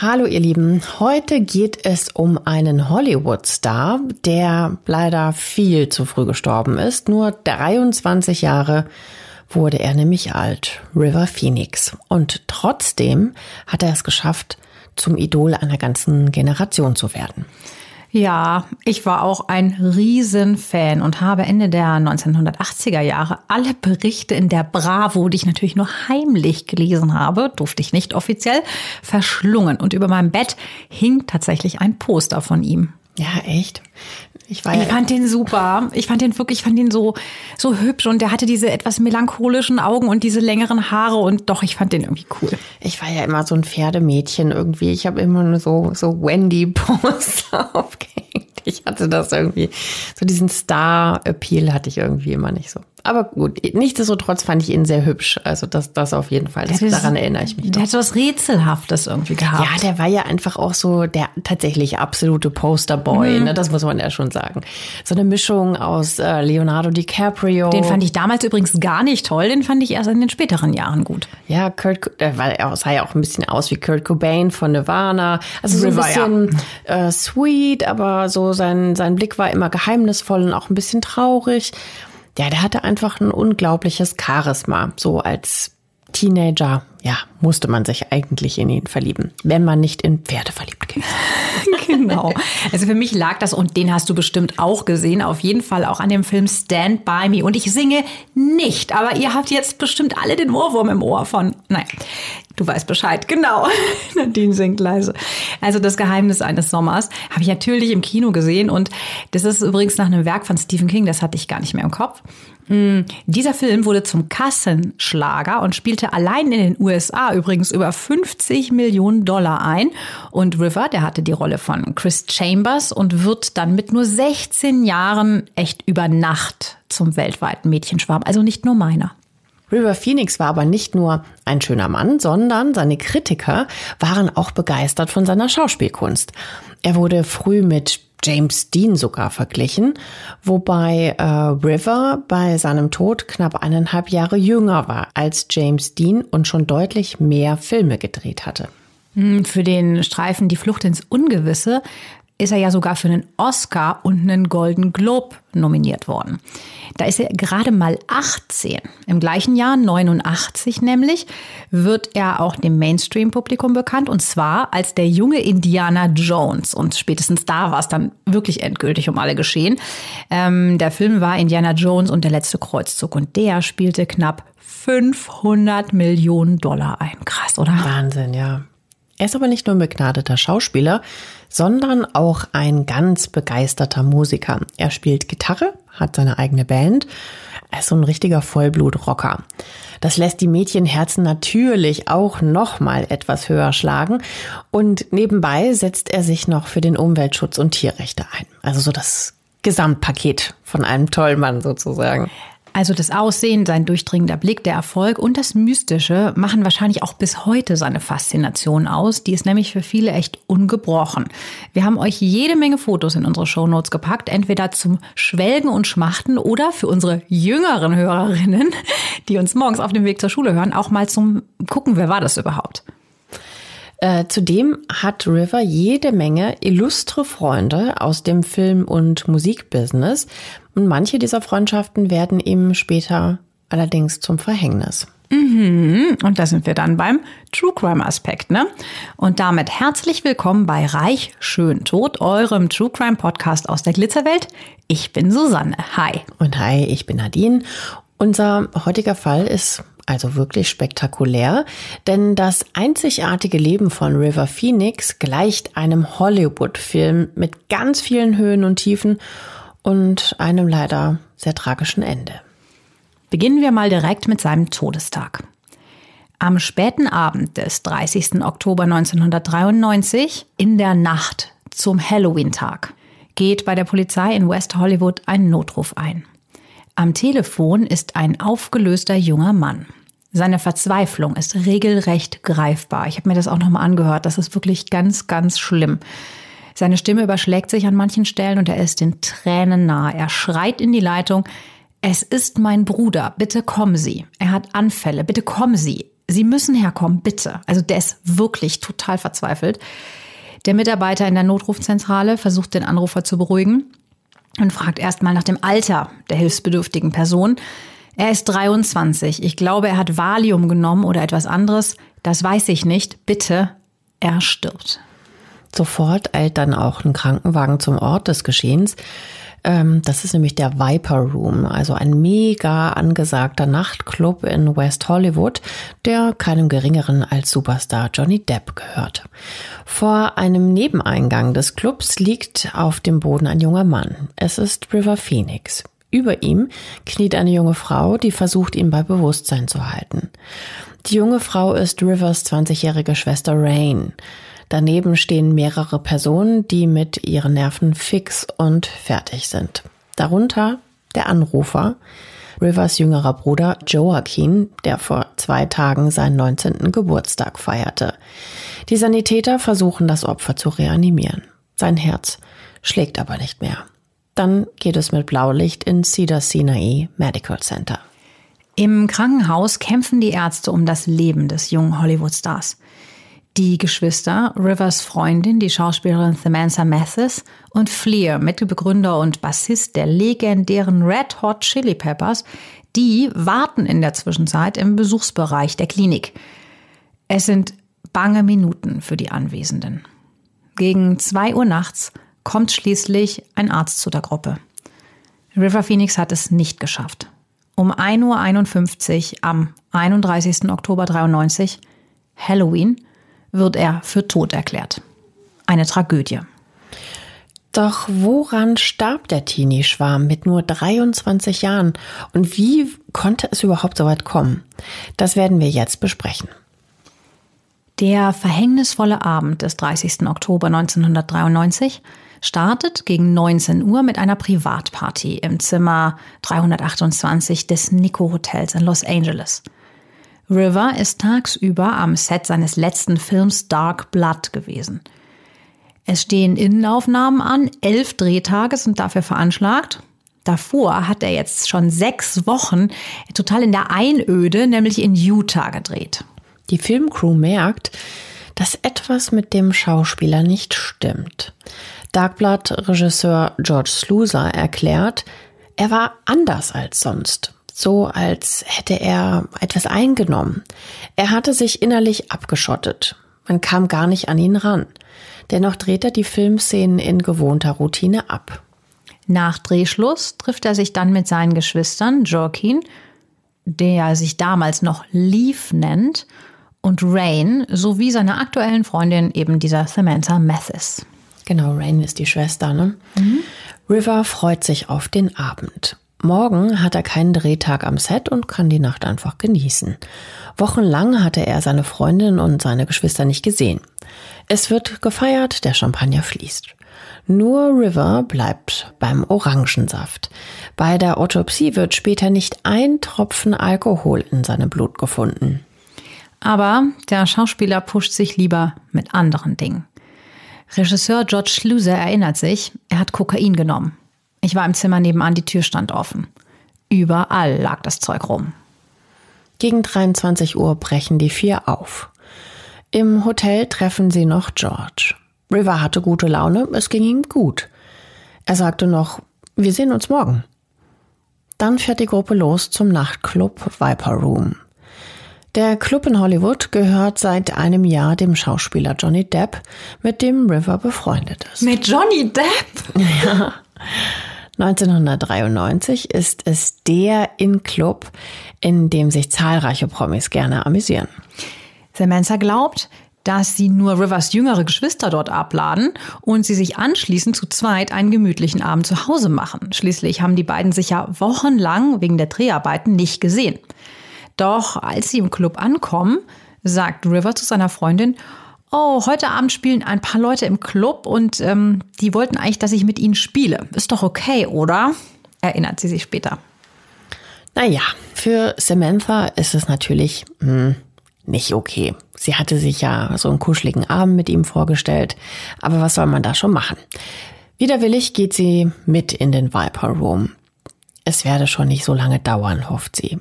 Hallo ihr Lieben, heute geht es um einen Hollywood-Star, der leider viel zu früh gestorben ist, nur 23 Jahre wurde er nämlich alt, River Phoenix. Und trotzdem hat er es geschafft, zum Idol einer ganzen Generation zu werden. Ja, ich war auch ein Riesenfan und habe Ende der 1980er Jahre alle Berichte in der Bravo, die ich natürlich nur heimlich gelesen habe, durfte ich nicht offiziell, verschlungen. Und über meinem Bett hing tatsächlich ein Poster von ihm. Ja, echt. Ich, war ich fand den super. Ich fand den wirklich, ich fand den so, so hübsch und der hatte diese etwas melancholischen Augen und diese längeren Haare und doch, ich fand den irgendwie cool. Ich war ja immer so ein Pferdemädchen irgendwie. Ich habe immer nur so, so Wendy-Poster aufgehängt. Ich hatte das irgendwie, so diesen Star-Appeal hatte ich irgendwie immer nicht so. Aber gut, nichtsdestotrotz fand ich ihn sehr hübsch. Also das, das auf jeden Fall. Das, daran erinnere ich mich. Der hat so was Rätselhaftes irgendwie gehabt. Ja, der war ja einfach auch so der tatsächlich absolute Posterboy. Mhm. Ne? Das muss man ja schon sagen. So eine Mischung aus äh, Leonardo DiCaprio. Den fand ich damals übrigens gar nicht toll. Den fand ich erst in den späteren Jahren gut. Ja, Kurt, der war, sah ja auch ein bisschen aus wie Kurt Cobain von Nirvana. Also so ein bisschen ja. äh, sweet, aber so sein, sein Blick war immer geheimnisvoll und auch ein bisschen traurig ja, der hatte einfach ein unglaubliches Charisma, so als Teenager, ja, musste man sich eigentlich in ihn verlieben, wenn man nicht in Pferde verliebt geht. genau. Also für mich lag das, und den hast du bestimmt auch gesehen, auf jeden Fall auch an dem Film Stand By Me. Und ich singe nicht, aber ihr habt jetzt bestimmt alle den Ohrwurm im Ohr von, nein, du weißt Bescheid, genau. Nadine singt leise. Also das Geheimnis eines Sommers habe ich natürlich im Kino gesehen und das ist übrigens nach einem Werk von Stephen King, das hatte ich gar nicht mehr im Kopf. Mm, dieser Film wurde zum Kassenschlager und spielte allein in den USA übrigens über 50 Millionen Dollar ein. Und River, der hatte die Rolle von Chris Chambers und wird dann mit nur 16 Jahren echt über Nacht zum weltweiten Mädchenschwarm. Also nicht nur meiner. River Phoenix war aber nicht nur ein schöner Mann, sondern seine Kritiker waren auch begeistert von seiner Schauspielkunst. Er wurde früh mit James Dean sogar verglichen, wobei äh, River bei seinem Tod knapp eineinhalb Jahre jünger war als James Dean und schon deutlich mehr Filme gedreht hatte. Hm, für den Streifen Die Flucht ins Ungewisse ist er ja sogar für einen Oscar und einen Golden Globe nominiert worden. Da ist er gerade mal 18. Im gleichen Jahr, 89 nämlich, wird er auch dem Mainstream-Publikum bekannt und zwar als der junge Indiana Jones. Und spätestens da war es dann wirklich endgültig um alle geschehen. Ähm, der Film war Indiana Jones und der letzte Kreuzzug und der spielte knapp 500 Millionen Dollar ein. Krass, oder? Wahnsinn, ja. Er ist aber nicht nur ein begnadeter Schauspieler, sondern auch ein ganz begeisterter Musiker. Er spielt Gitarre, hat seine eigene Band. Er ist so ein richtiger Vollblutrocker. Das lässt die Mädchenherzen natürlich auch noch mal etwas höher schlagen. Und nebenbei setzt er sich noch für den Umweltschutz und Tierrechte ein. Also so das Gesamtpaket von einem tollen Mann sozusagen. Also das Aussehen, sein durchdringender Blick, der Erfolg und das Mystische machen wahrscheinlich auch bis heute seine Faszination aus. Die ist nämlich für viele echt ungebrochen. Wir haben euch jede Menge Fotos in unsere Shownotes gepackt, entweder zum Schwelgen und Schmachten oder für unsere jüngeren Hörerinnen, die uns morgens auf dem Weg zur Schule hören, auch mal zum Gucken, wer war das überhaupt. Äh, zudem hat River jede Menge illustre Freunde aus dem Film- und Musikbusiness. Und manche dieser Freundschaften werden ihm später allerdings zum Verhängnis. Mhm. Und da sind wir dann beim True Crime Aspekt, ne? Und damit herzlich willkommen bei Reich Schön Tot, eurem True Crime Podcast aus der Glitzerwelt. Ich bin Susanne. Hi. Und hi, ich bin Nadine. Unser heutiger Fall ist also wirklich spektakulär, denn das einzigartige Leben von River Phoenix gleicht einem Hollywood-Film mit ganz vielen Höhen und Tiefen und einem leider sehr tragischen Ende. Beginnen wir mal direkt mit seinem Todestag. Am späten Abend des 30. Oktober 1993, in der Nacht zum Halloween-Tag, geht bei der Polizei in West Hollywood ein Notruf ein. Am Telefon ist ein aufgelöster junger Mann. Seine Verzweiflung ist regelrecht greifbar. Ich habe mir das auch nochmal angehört. Das ist wirklich ganz, ganz schlimm. Seine Stimme überschlägt sich an manchen Stellen und er ist den Tränen nahe. Er schreit in die Leitung, es ist mein Bruder, bitte kommen Sie. Er hat Anfälle, bitte kommen Sie. Sie müssen herkommen, bitte. Also der ist wirklich total verzweifelt. Der Mitarbeiter in der Notrufzentrale versucht den Anrufer zu beruhigen und fragt erstmal nach dem Alter der hilfsbedürftigen Person. Er ist 23. Ich glaube, er hat Valium genommen oder etwas anderes. Das weiß ich nicht. Bitte, er stirbt. Sofort eilt dann auch ein Krankenwagen zum Ort des Geschehens. Ähm, das ist nämlich der Viper Room, also ein mega angesagter Nachtclub in West Hollywood, der keinem geringeren als Superstar Johnny Depp gehört. Vor einem Nebeneingang des Clubs liegt auf dem Boden ein junger Mann. Es ist River Phoenix. Über ihm kniet eine junge Frau, die versucht, ihn bei Bewusstsein zu halten. Die junge Frau ist Rivers 20-jährige Schwester Rain. Daneben stehen mehrere Personen, die mit ihren Nerven fix und fertig sind. Darunter der Anrufer, Rivers jüngerer Bruder Joaquin, der vor zwei Tagen seinen 19. Geburtstag feierte. Die Sanitäter versuchen, das Opfer zu reanimieren. Sein Herz schlägt aber nicht mehr. Dann geht es mit Blaulicht ins Cedar Sinai Medical Center. Im Krankenhaus kämpfen die Ärzte um das Leben des jungen Hollywood-Stars. Die Geschwister, Rivers Freundin, die Schauspielerin Samantha Mathis und Fleer, Mitbegründer und Bassist der legendären Red Hot Chili Peppers, die warten in der Zwischenzeit im Besuchsbereich der Klinik. Es sind bange Minuten für die Anwesenden. Gegen zwei Uhr nachts kommt schließlich ein Arzt zu der Gruppe. River Phoenix hat es nicht geschafft. Um 1.51 Uhr am 31. Oktober 93, Halloween, wird er für tot erklärt. Eine Tragödie. Doch woran starb der Teenie-Schwarm mit nur 23 Jahren und wie konnte es überhaupt so weit kommen? Das werden wir jetzt besprechen. Der verhängnisvolle Abend des 30. Oktober 1993 startet gegen 19 Uhr mit einer Privatparty im Zimmer 328 des Nico Hotels in Los Angeles. River ist tagsüber am Set seines letzten Films Dark Blood gewesen. Es stehen Innenaufnahmen an, elf Drehtage sind dafür veranschlagt. Davor hat er jetzt schon sechs Wochen total in der Einöde, nämlich in Utah gedreht. Die Filmcrew merkt, dass etwas mit dem Schauspieler nicht stimmt. Darkblood-Regisseur George Sluser erklärt, er war anders als sonst. So als hätte er etwas eingenommen. Er hatte sich innerlich abgeschottet. Man kam gar nicht an ihn ran. Dennoch dreht er die Filmszenen in gewohnter Routine ab. Nach Drehschluss trifft er sich dann mit seinen Geschwistern Joaquin, der sich damals noch Leaf nennt, und Rain sowie seiner aktuellen Freundin eben dieser Samantha Mathis. Genau, Rain ist die Schwester, ne? Mhm. River freut sich auf den Abend. Morgen hat er keinen Drehtag am Set und kann die Nacht einfach genießen. Wochenlang hatte er seine Freundin und seine Geschwister nicht gesehen. Es wird gefeiert, der Champagner fließt. Nur River bleibt beim Orangensaft. Bei der Autopsie wird später nicht ein Tropfen Alkohol in seinem Blut gefunden. Aber der Schauspieler pusht sich lieber mit anderen Dingen. Regisseur George Sluser erinnert sich, er hat Kokain genommen. Ich war im Zimmer nebenan, die Tür stand offen. Überall lag das Zeug rum. Gegen 23 Uhr brechen die vier auf. Im Hotel treffen sie noch George. River hatte gute Laune, es ging ihm gut. Er sagte noch, wir sehen uns morgen. Dann fährt die Gruppe los zum Nachtclub Viper Room. Der Club in Hollywood gehört seit einem Jahr dem Schauspieler Johnny Depp, mit dem River befreundet ist. Mit Johnny Depp? Ja. 1993 ist es der In-Club, in dem sich zahlreiche Promis gerne amüsieren. Samantha glaubt, dass sie nur Rivers jüngere Geschwister dort abladen und sie sich anschließend zu zweit einen gemütlichen Abend zu Hause machen. Schließlich haben die beiden sich ja wochenlang wegen der Dreharbeiten nicht gesehen. Doch als sie im Club ankommen, sagt River zu seiner Freundin, Oh, heute Abend spielen ein paar Leute im Club und ähm, die wollten eigentlich, dass ich mit ihnen spiele. Ist doch okay, oder? Erinnert sie sich später. Naja, für Samantha ist es natürlich mh, hm, nicht okay. Sie hatte sich ja so einen kuscheligen Abend mit ihm vorgestellt, aber was soll man da schon machen? Widerwillig geht sie mit in den Viper Room. Es werde schon nicht so lange dauern, hofft sie.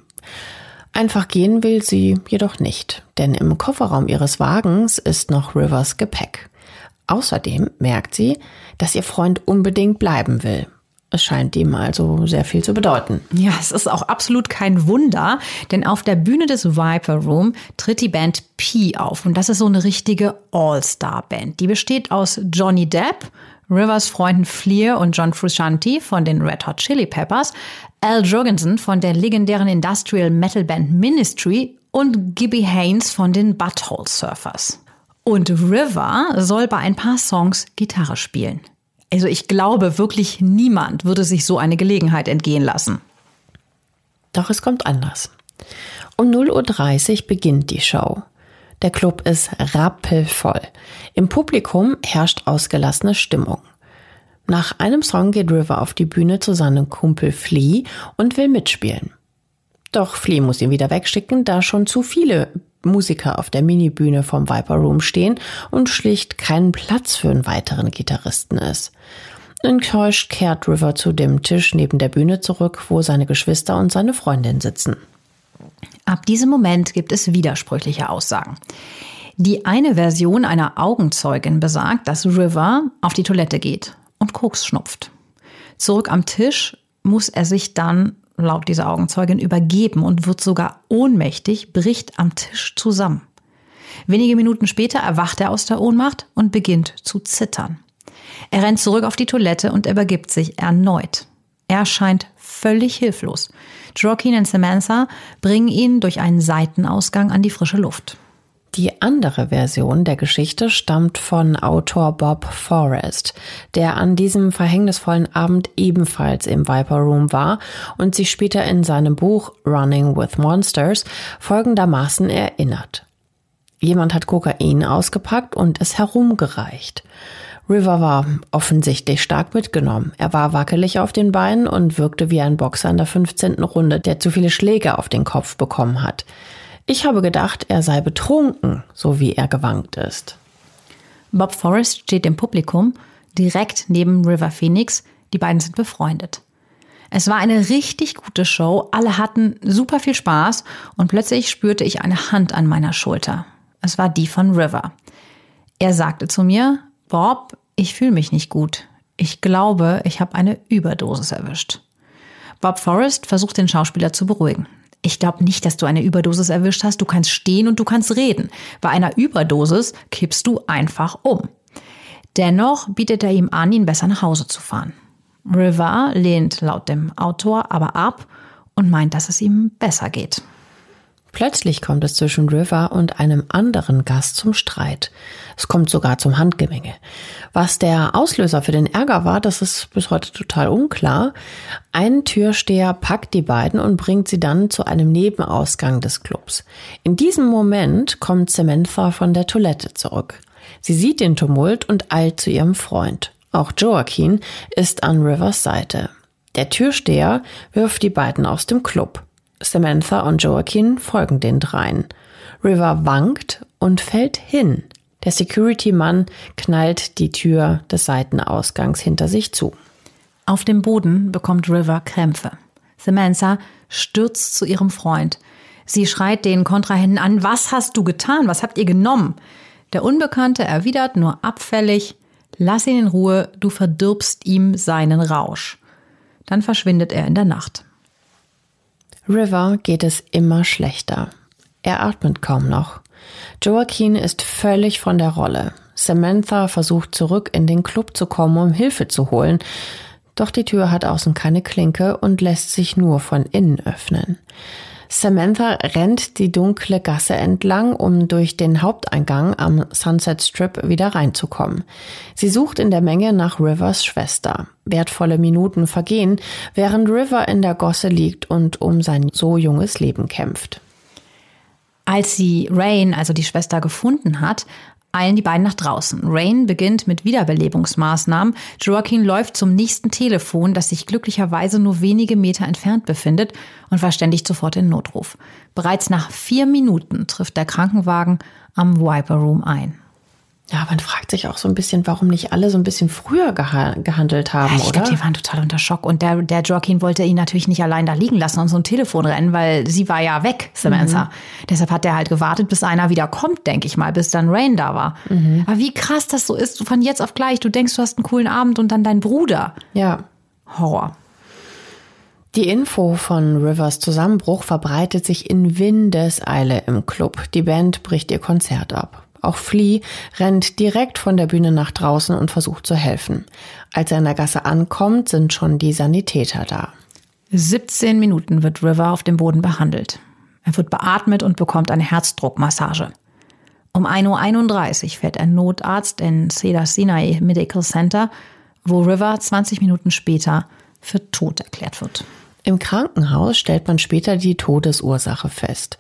Einfach gehen will sie jedoch nicht, denn im Kofferraum ihres Wagens ist noch Rivers Gepäck. Außerdem merkt sie, dass ihr Freund unbedingt bleiben will. Es scheint ihm also sehr viel zu bedeuten. Ja, es ist auch absolut kein Wunder, denn auf der Bühne des Viper Room tritt die Band P auf. Und das ist so eine richtige All-Star-Band. Die besteht aus Johnny Depp, Rivers Freunden Fleer und John Frusciante von den Red Hot Chili Peppers, Al Jorgensen von der legendären Industrial Metal Band Ministry und Gibby Haynes von den Butthole Surfers. Und River soll bei ein paar Songs Gitarre spielen. Also ich glaube, wirklich niemand würde sich so eine Gelegenheit entgehen lassen. Doch es kommt anders. Um 0.30 Uhr beginnt die Show. Der Club ist rappelvoll. Im Publikum herrscht ausgelassene Stimmung. Nach einem Song geht River auf die Bühne zu seinem Kumpel Flea und will mitspielen. Doch Flea muss ihn wieder wegschicken, da schon zu viele Musiker auf der Minibühne vom Viper Room stehen und schlicht kein Platz für einen weiteren Gitarristen ist. Enttäuscht kehrt River zu dem Tisch neben der Bühne zurück, wo seine Geschwister und seine Freundin sitzen. Ab diesem Moment gibt es widersprüchliche Aussagen. Die eine Version einer Augenzeugin besagt, dass River auf die Toilette geht Koks schnupft. Zurück am Tisch muss er sich dann, laut dieser Augenzeugin, übergeben und wird sogar ohnmächtig, bricht am Tisch zusammen. Wenige Minuten später erwacht er aus der Ohnmacht und beginnt zu zittern. Er rennt zurück auf die Toilette und übergibt sich erneut. Er scheint völlig hilflos. Joaquin und Samantha bringen ihn durch einen Seitenausgang an die frische Luft. Die andere Version der Geschichte stammt von Autor Bob Forrest, der an diesem verhängnisvollen Abend ebenfalls im Viper Room war und sich später in seinem Buch Running with Monsters folgendermaßen erinnert. Jemand hat Kokain ausgepackt und es herumgereicht. River war offensichtlich stark mitgenommen. Er war wackelig auf den Beinen und wirkte wie ein Boxer in der 15. Runde, der zu viele Schläge auf den Kopf bekommen hat. Ich habe gedacht, er sei betrunken, so wie er gewankt ist. Bob Forrest steht im Publikum direkt neben River Phoenix. Die beiden sind befreundet. Es war eine richtig gute Show. Alle hatten super viel Spaß und plötzlich spürte ich eine Hand an meiner Schulter. Es war die von River. Er sagte zu mir, Bob, ich fühle mich nicht gut. Ich glaube, ich habe eine Überdosis erwischt. Bob Forrest versucht den Schauspieler zu beruhigen. Ich glaube nicht, dass du eine Überdosis erwischt hast. Du kannst stehen und du kannst reden. Bei einer Überdosis kippst du einfach um. Dennoch bietet er ihm an, ihn besser nach Hause zu fahren. River lehnt laut dem Autor aber ab und meint, dass es ihm besser geht. Plötzlich kommt es zwischen River und einem anderen Gast zum Streit. Es kommt sogar zum Handgemenge. Was der Auslöser für den Ärger war, das ist bis heute total unklar. Ein Türsteher packt die beiden und bringt sie dann zu einem Nebenausgang des Clubs. In diesem Moment kommt Samantha von der Toilette zurück. Sie sieht den Tumult und eilt zu ihrem Freund. Auch Joaquin ist an Rivers Seite. Der Türsteher wirft die beiden aus dem Club. Samantha und Joaquin folgen den dreien. River wankt und fällt hin. Der Security-Mann knallt die Tür des Seitenausgangs hinter sich zu. Auf dem Boden bekommt River Krämpfe. Samantha stürzt zu ihrem Freund. Sie schreit den Kontrahenten an, was hast du getan? Was habt ihr genommen? Der Unbekannte erwidert nur abfällig, lass ihn in Ruhe, du verdirbst ihm seinen Rausch. Dann verschwindet er in der Nacht. River geht es immer schlechter. Er atmet kaum noch. Joaquin ist völlig von der Rolle. Samantha versucht zurück in den Club zu kommen, um Hilfe zu holen. Doch die Tür hat außen keine Klinke und lässt sich nur von innen öffnen. Samantha rennt die dunkle Gasse entlang, um durch den Haupteingang am Sunset Strip wieder reinzukommen. Sie sucht in der Menge nach Rivers Schwester. Wertvolle Minuten vergehen, während River in der Gosse liegt und um sein so junges Leben kämpft. Als sie Rain, also die Schwester, gefunden hat, eilen die beiden nach draußen. Rain beginnt mit Wiederbelebungsmaßnahmen. Joaquin läuft zum nächsten Telefon, das sich glücklicherweise nur wenige Meter entfernt befindet und verständigt sofort den Notruf. Bereits nach vier Minuten trifft der Krankenwagen am Viper Room ein. Ja, man fragt sich auch so ein bisschen, warum nicht alle so ein bisschen früher geha gehandelt haben, ich oder? Ich die waren total unter Schock. Und der, der Joaquin wollte ihn natürlich nicht allein da liegen lassen und so ein Telefon rennen, weil sie war ja weg, Samantha. Mhm. Deshalb hat er halt gewartet, bis einer wieder kommt, denke ich mal, bis dann Rain da war. Mhm. Aber wie krass das so ist, von jetzt auf gleich. Du denkst, du hast einen coolen Abend und dann dein Bruder. Ja. Horror. Die Info von Rivers Zusammenbruch verbreitet sich in Windeseile im Club. Die Band bricht ihr Konzert ab. Auch Flea rennt direkt von der Bühne nach draußen und versucht zu helfen. Als er in der Gasse ankommt, sind schon die Sanitäter da. 17 Minuten wird River auf dem Boden behandelt. Er wird beatmet und bekommt eine Herzdruckmassage. Um 1.31 Uhr fährt ein Notarzt in Cedar Sinai Medical Center, wo River 20 Minuten später für tot erklärt wird. Im Krankenhaus stellt man später die Todesursache fest.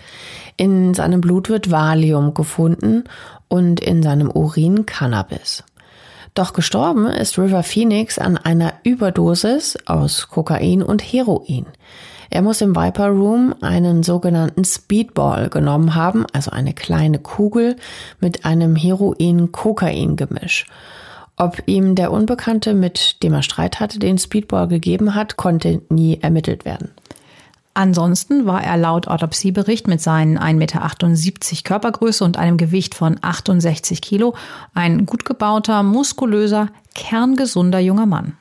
In seinem Blut wird Valium gefunden und in seinem Urin Cannabis. Doch gestorben ist River Phoenix an einer Überdosis aus Kokain und Heroin. Er muss im Viper Room einen sogenannten Speedball genommen haben, also eine kleine Kugel mit einem Heroin-Kokain-Gemisch. Ob ihm der Unbekannte, mit dem er Streit hatte, den Speedball gegeben hat, konnte nie ermittelt werden. Ansonsten war er laut Autopsiebericht mit seinen 1,78 Meter Körpergröße und einem Gewicht von 68 Kilo ein gut gebauter, muskulöser, kerngesunder junger Mann.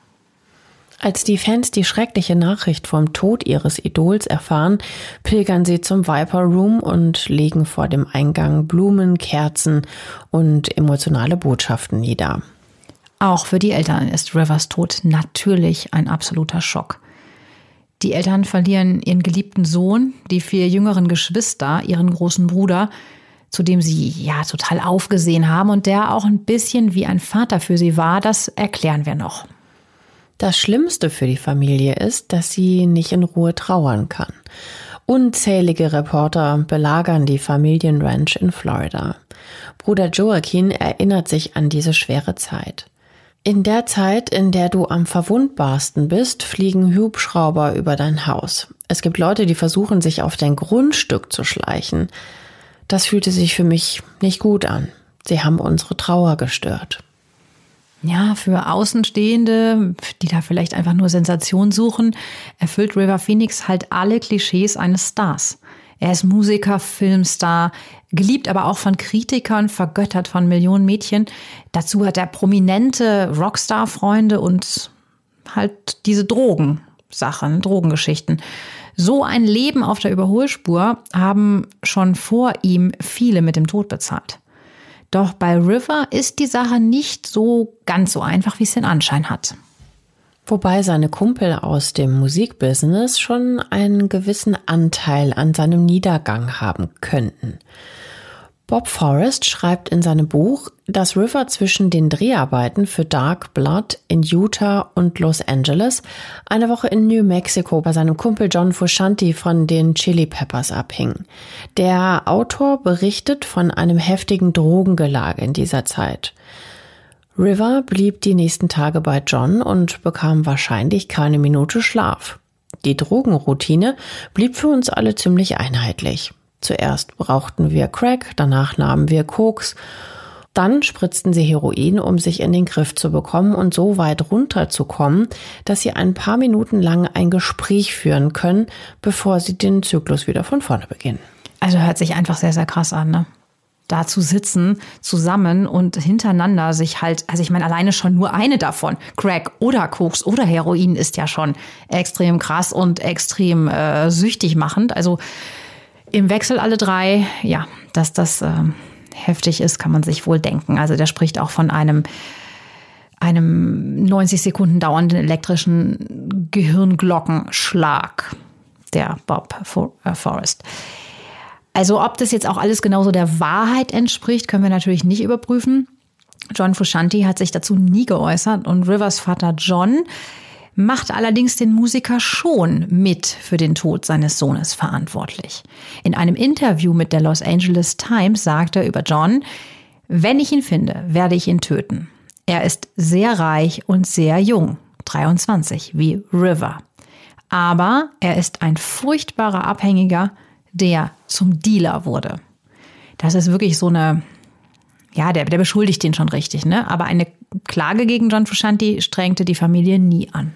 Als die Fans die schreckliche Nachricht vom Tod ihres Idols erfahren, pilgern sie zum Viper Room und legen vor dem Eingang Blumen, Kerzen und emotionale Botschaften nieder. Auch für die Eltern ist Rivers Tod natürlich ein absoluter Schock. Die Eltern verlieren ihren geliebten Sohn, die vier jüngeren Geschwister, ihren großen Bruder, zu dem sie ja total aufgesehen haben und der auch ein bisschen wie ein Vater für sie war, das erklären wir noch. Das Schlimmste für die Familie ist, dass sie nicht in Ruhe trauern kann. Unzählige Reporter belagern die Familienranch in Florida. Bruder Joaquin erinnert sich an diese schwere Zeit. In der Zeit, in der du am verwundbarsten bist, fliegen Hubschrauber über dein Haus. Es gibt Leute, die versuchen, sich auf dein Grundstück zu schleichen. Das fühlte sich für mich nicht gut an. Sie haben unsere Trauer gestört. Ja, für Außenstehende, die da vielleicht einfach nur Sensation suchen, erfüllt River Phoenix halt alle Klischees eines Stars. Er ist Musiker, Filmstar, geliebt aber auch von Kritikern, vergöttert von Millionen Mädchen. Dazu hat er prominente Rockstar-Freunde und halt diese Drogensachen, Drogengeschichten. So ein Leben auf der Überholspur haben schon vor ihm viele mit dem Tod bezahlt. Doch bei River ist die Sache nicht so ganz so einfach, wie es den Anschein hat. Wobei seine Kumpel aus dem Musikbusiness schon einen gewissen Anteil an seinem Niedergang haben könnten. Bob Forrest schreibt in seinem Buch, dass River zwischen den Dreharbeiten für Dark Blood in Utah und Los Angeles eine Woche in New Mexico bei seinem Kumpel John Fushanti von den Chili Peppers abhing. Der Autor berichtet von einem heftigen Drogengelage in dieser Zeit. River blieb die nächsten Tage bei John und bekam wahrscheinlich keine Minute Schlaf. Die Drogenroutine blieb für uns alle ziemlich einheitlich. Zuerst brauchten wir Crack, danach nahmen wir Koks, dann spritzten sie Heroin, um sich in den Griff zu bekommen und so weit runterzukommen, dass sie ein paar Minuten lang ein Gespräch führen können, bevor sie den Zyklus wieder von vorne beginnen. Also hört sich einfach sehr, sehr krass an, ne? Da zu sitzen, zusammen und hintereinander sich halt, also ich meine, alleine schon nur eine davon, Crack oder Koks oder Heroin ist ja schon extrem krass und extrem äh, süchtig machend. Also im Wechsel alle drei, ja, dass das äh, heftig ist, kann man sich wohl denken. Also der spricht auch von einem einem 90 Sekunden dauernden elektrischen Gehirnglockenschlag der Bob äh, Forrest. Also ob das jetzt auch alles genauso der Wahrheit entspricht, können wir natürlich nicht überprüfen. John Frusciante hat sich dazu nie geäußert und Rivers Vater John macht allerdings den Musiker schon mit für den Tod seines Sohnes verantwortlich. In einem Interview mit der Los Angeles Times sagt er über John, wenn ich ihn finde, werde ich ihn töten. Er ist sehr reich und sehr jung, 23, wie River. Aber er ist ein furchtbarer Abhängiger, der zum Dealer wurde. Das ist wirklich so eine, ja, der, der beschuldigt ihn schon richtig, ne? Aber eine Klage gegen John Frusciante strengte die Familie nie an.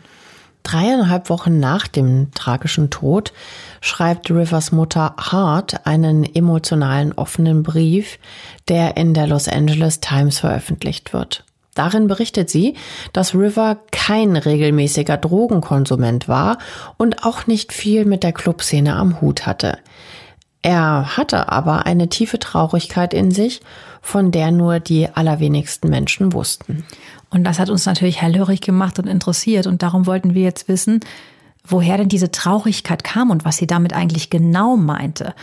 Dreieinhalb Wochen nach dem tragischen Tod schreibt Rivers Mutter Hart einen emotionalen offenen Brief, der in der Los Angeles Times veröffentlicht wird. Darin berichtet sie, dass River kein regelmäßiger Drogenkonsument war und auch nicht viel mit der Clubszene am Hut hatte. Er hatte aber eine tiefe Traurigkeit in sich, von der nur die allerwenigsten Menschen wussten. Und das hat uns natürlich hellhörig gemacht und interessiert. Und darum wollten wir jetzt wissen, woher denn diese Traurigkeit kam und was sie damit eigentlich genau meinte.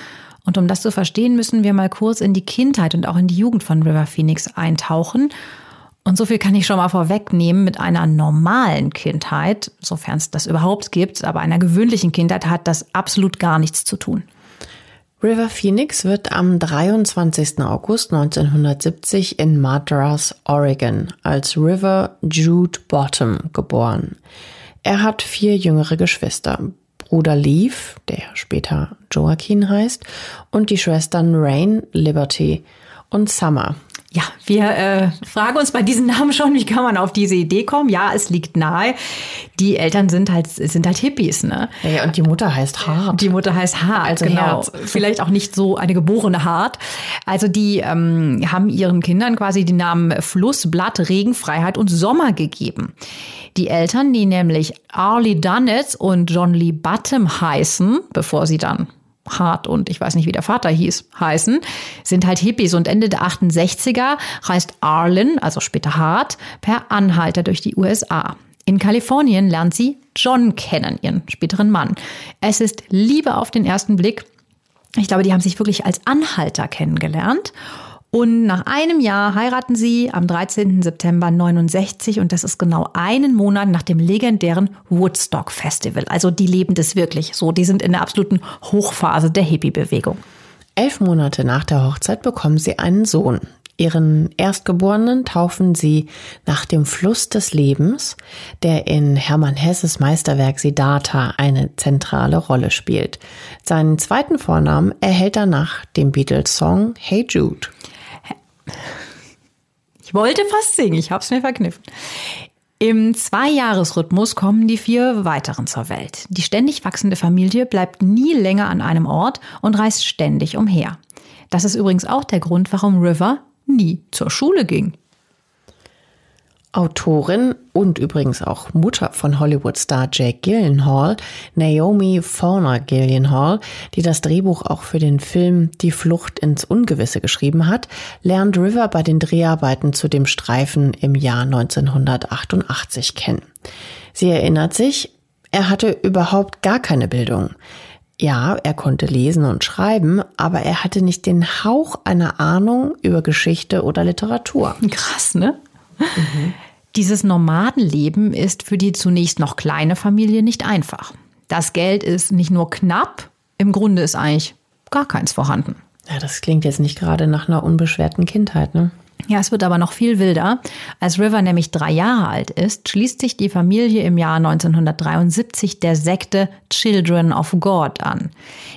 Und um das zu verstehen, müssen wir mal kurz in die Kindheit und auch in die Jugend von River Phoenix eintauchen. Und so viel kann ich schon mal vorwegnehmen, mit einer normalen Kindheit, sofern es das überhaupt gibt, aber einer gewöhnlichen Kindheit hat das absolut gar nichts zu tun. River Phoenix wird am 23. August 1970 in Madras, Oregon, als River Jude Bottom geboren. Er hat vier jüngere Geschwister. Bruder Leaf, der später Joaquin heißt, und die Schwestern Rain, Liberty und Summer, ja, wir äh, fragen uns bei diesen Namen schon, wie kann man auf diese Idee kommen? Ja, es liegt nahe. Die Eltern sind halt sind halt Hippies, ne? Ja, und die Mutter heißt Hart. Die Mutter heißt Hart, also genau. Herz. Vielleicht auch nicht so eine geborene Hart. Also die ähm, haben ihren Kindern quasi die Namen Fluss, Blatt, Regen, Freiheit und Sommer gegeben. Die Eltern, die nämlich Arlie Dunnett und John Lee Bottom heißen, bevor sie dann Hart und ich weiß nicht, wie der Vater hieß, heißen, sind halt Hippies. Und Ende der 68er reist Arlen, also später Hart, per Anhalter durch die USA. In Kalifornien lernt sie John kennen, ihren späteren Mann. Es ist Liebe auf den ersten Blick. Ich glaube, die haben sich wirklich als Anhalter kennengelernt. Und nach einem Jahr heiraten sie am 13. September 69 und das ist genau einen Monat nach dem legendären Woodstock Festival. Also die leben das wirklich so. Die sind in der absoluten Hochphase der Hippie-Bewegung. Elf Monate nach der Hochzeit bekommen sie einen Sohn. Ihren Erstgeborenen taufen sie nach dem Fluss des Lebens, der in Hermann Hesses Meisterwerk Siddhartha eine zentrale Rolle spielt. Seinen zweiten Vornamen erhält er nach dem Beatles-Song Hey Jude. Ich wollte fast singen, ich habe es mir verkniffen. Im Zweijahresrhythmus kommen die vier weiteren zur Welt. Die ständig wachsende Familie bleibt nie länger an einem Ort und reist ständig umher. Das ist übrigens auch der Grund, warum River nie zur Schule ging. Autorin und übrigens auch Mutter von Hollywood-Star Jake Gyllenhaal, Naomi Fauner Gyllenhaal, die das Drehbuch auch für den Film Die Flucht ins Ungewisse geschrieben hat, lernt River bei den Dreharbeiten zu dem Streifen im Jahr 1988 kennen. Sie erinnert sich, er hatte überhaupt gar keine Bildung. Ja, er konnte lesen und schreiben, aber er hatte nicht den Hauch einer Ahnung über Geschichte oder Literatur. Krass, ne? Mhm. Dieses Nomadenleben ist für die zunächst noch kleine Familie nicht einfach. Das Geld ist nicht nur knapp, im Grunde ist eigentlich gar keins vorhanden. Ja, das klingt jetzt nicht gerade nach einer unbeschwerten Kindheit, ne? Ja, es wird aber noch viel wilder. Als River nämlich drei Jahre alt ist, schließt sich die Familie im Jahr 1973 der Sekte Children of God an.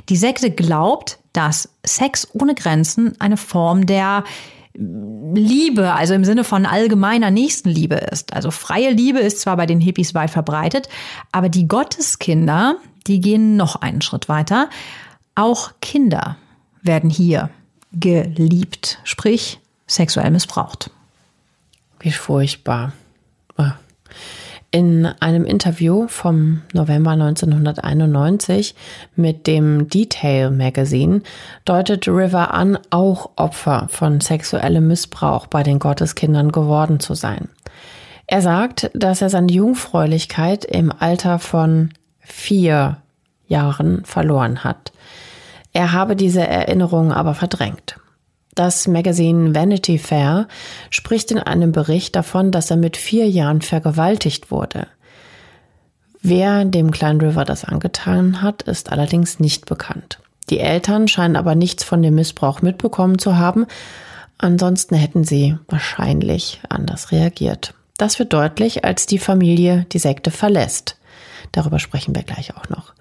Die Sekte glaubt, dass Sex ohne Grenzen eine Form der Liebe, also im Sinne von allgemeiner Nächstenliebe ist. Also freie Liebe ist zwar bei den Hippies weit verbreitet, aber die Gotteskinder, die gehen noch einen Schritt weiter. Auch Kinder werden hier geliebt, sprich sexuell missbraucht. Wie furchtbar. In einem Interview vom November 1991 mit dem Detail Magazine deutet River an, auch Opfer von sexuellem Missbrauch bei den Gotteskindern geworden zu sein. Er sagt, dass er seine Jungfräulichkeit im Alter von vier Jahren verloren hat. Er habe diese Erinnerungen aber verdrängt. Das Magazin Vanity Fair spricht in einem Bericht davon, dass er mit vier Jahren vergewaltigt wurde. Wer dem kleinen River das angetan hat, ist allerdings nicht bekannt. Die Eltern scheinen aber nichts von dem Missbrauch mitbekommen zu haben, ansonsten hätten sie wahrscheinlich anders reagiert. Das wird deutlich, als die Familie die Sekte verlässt. Darüber sprechen wir gleich auch noch.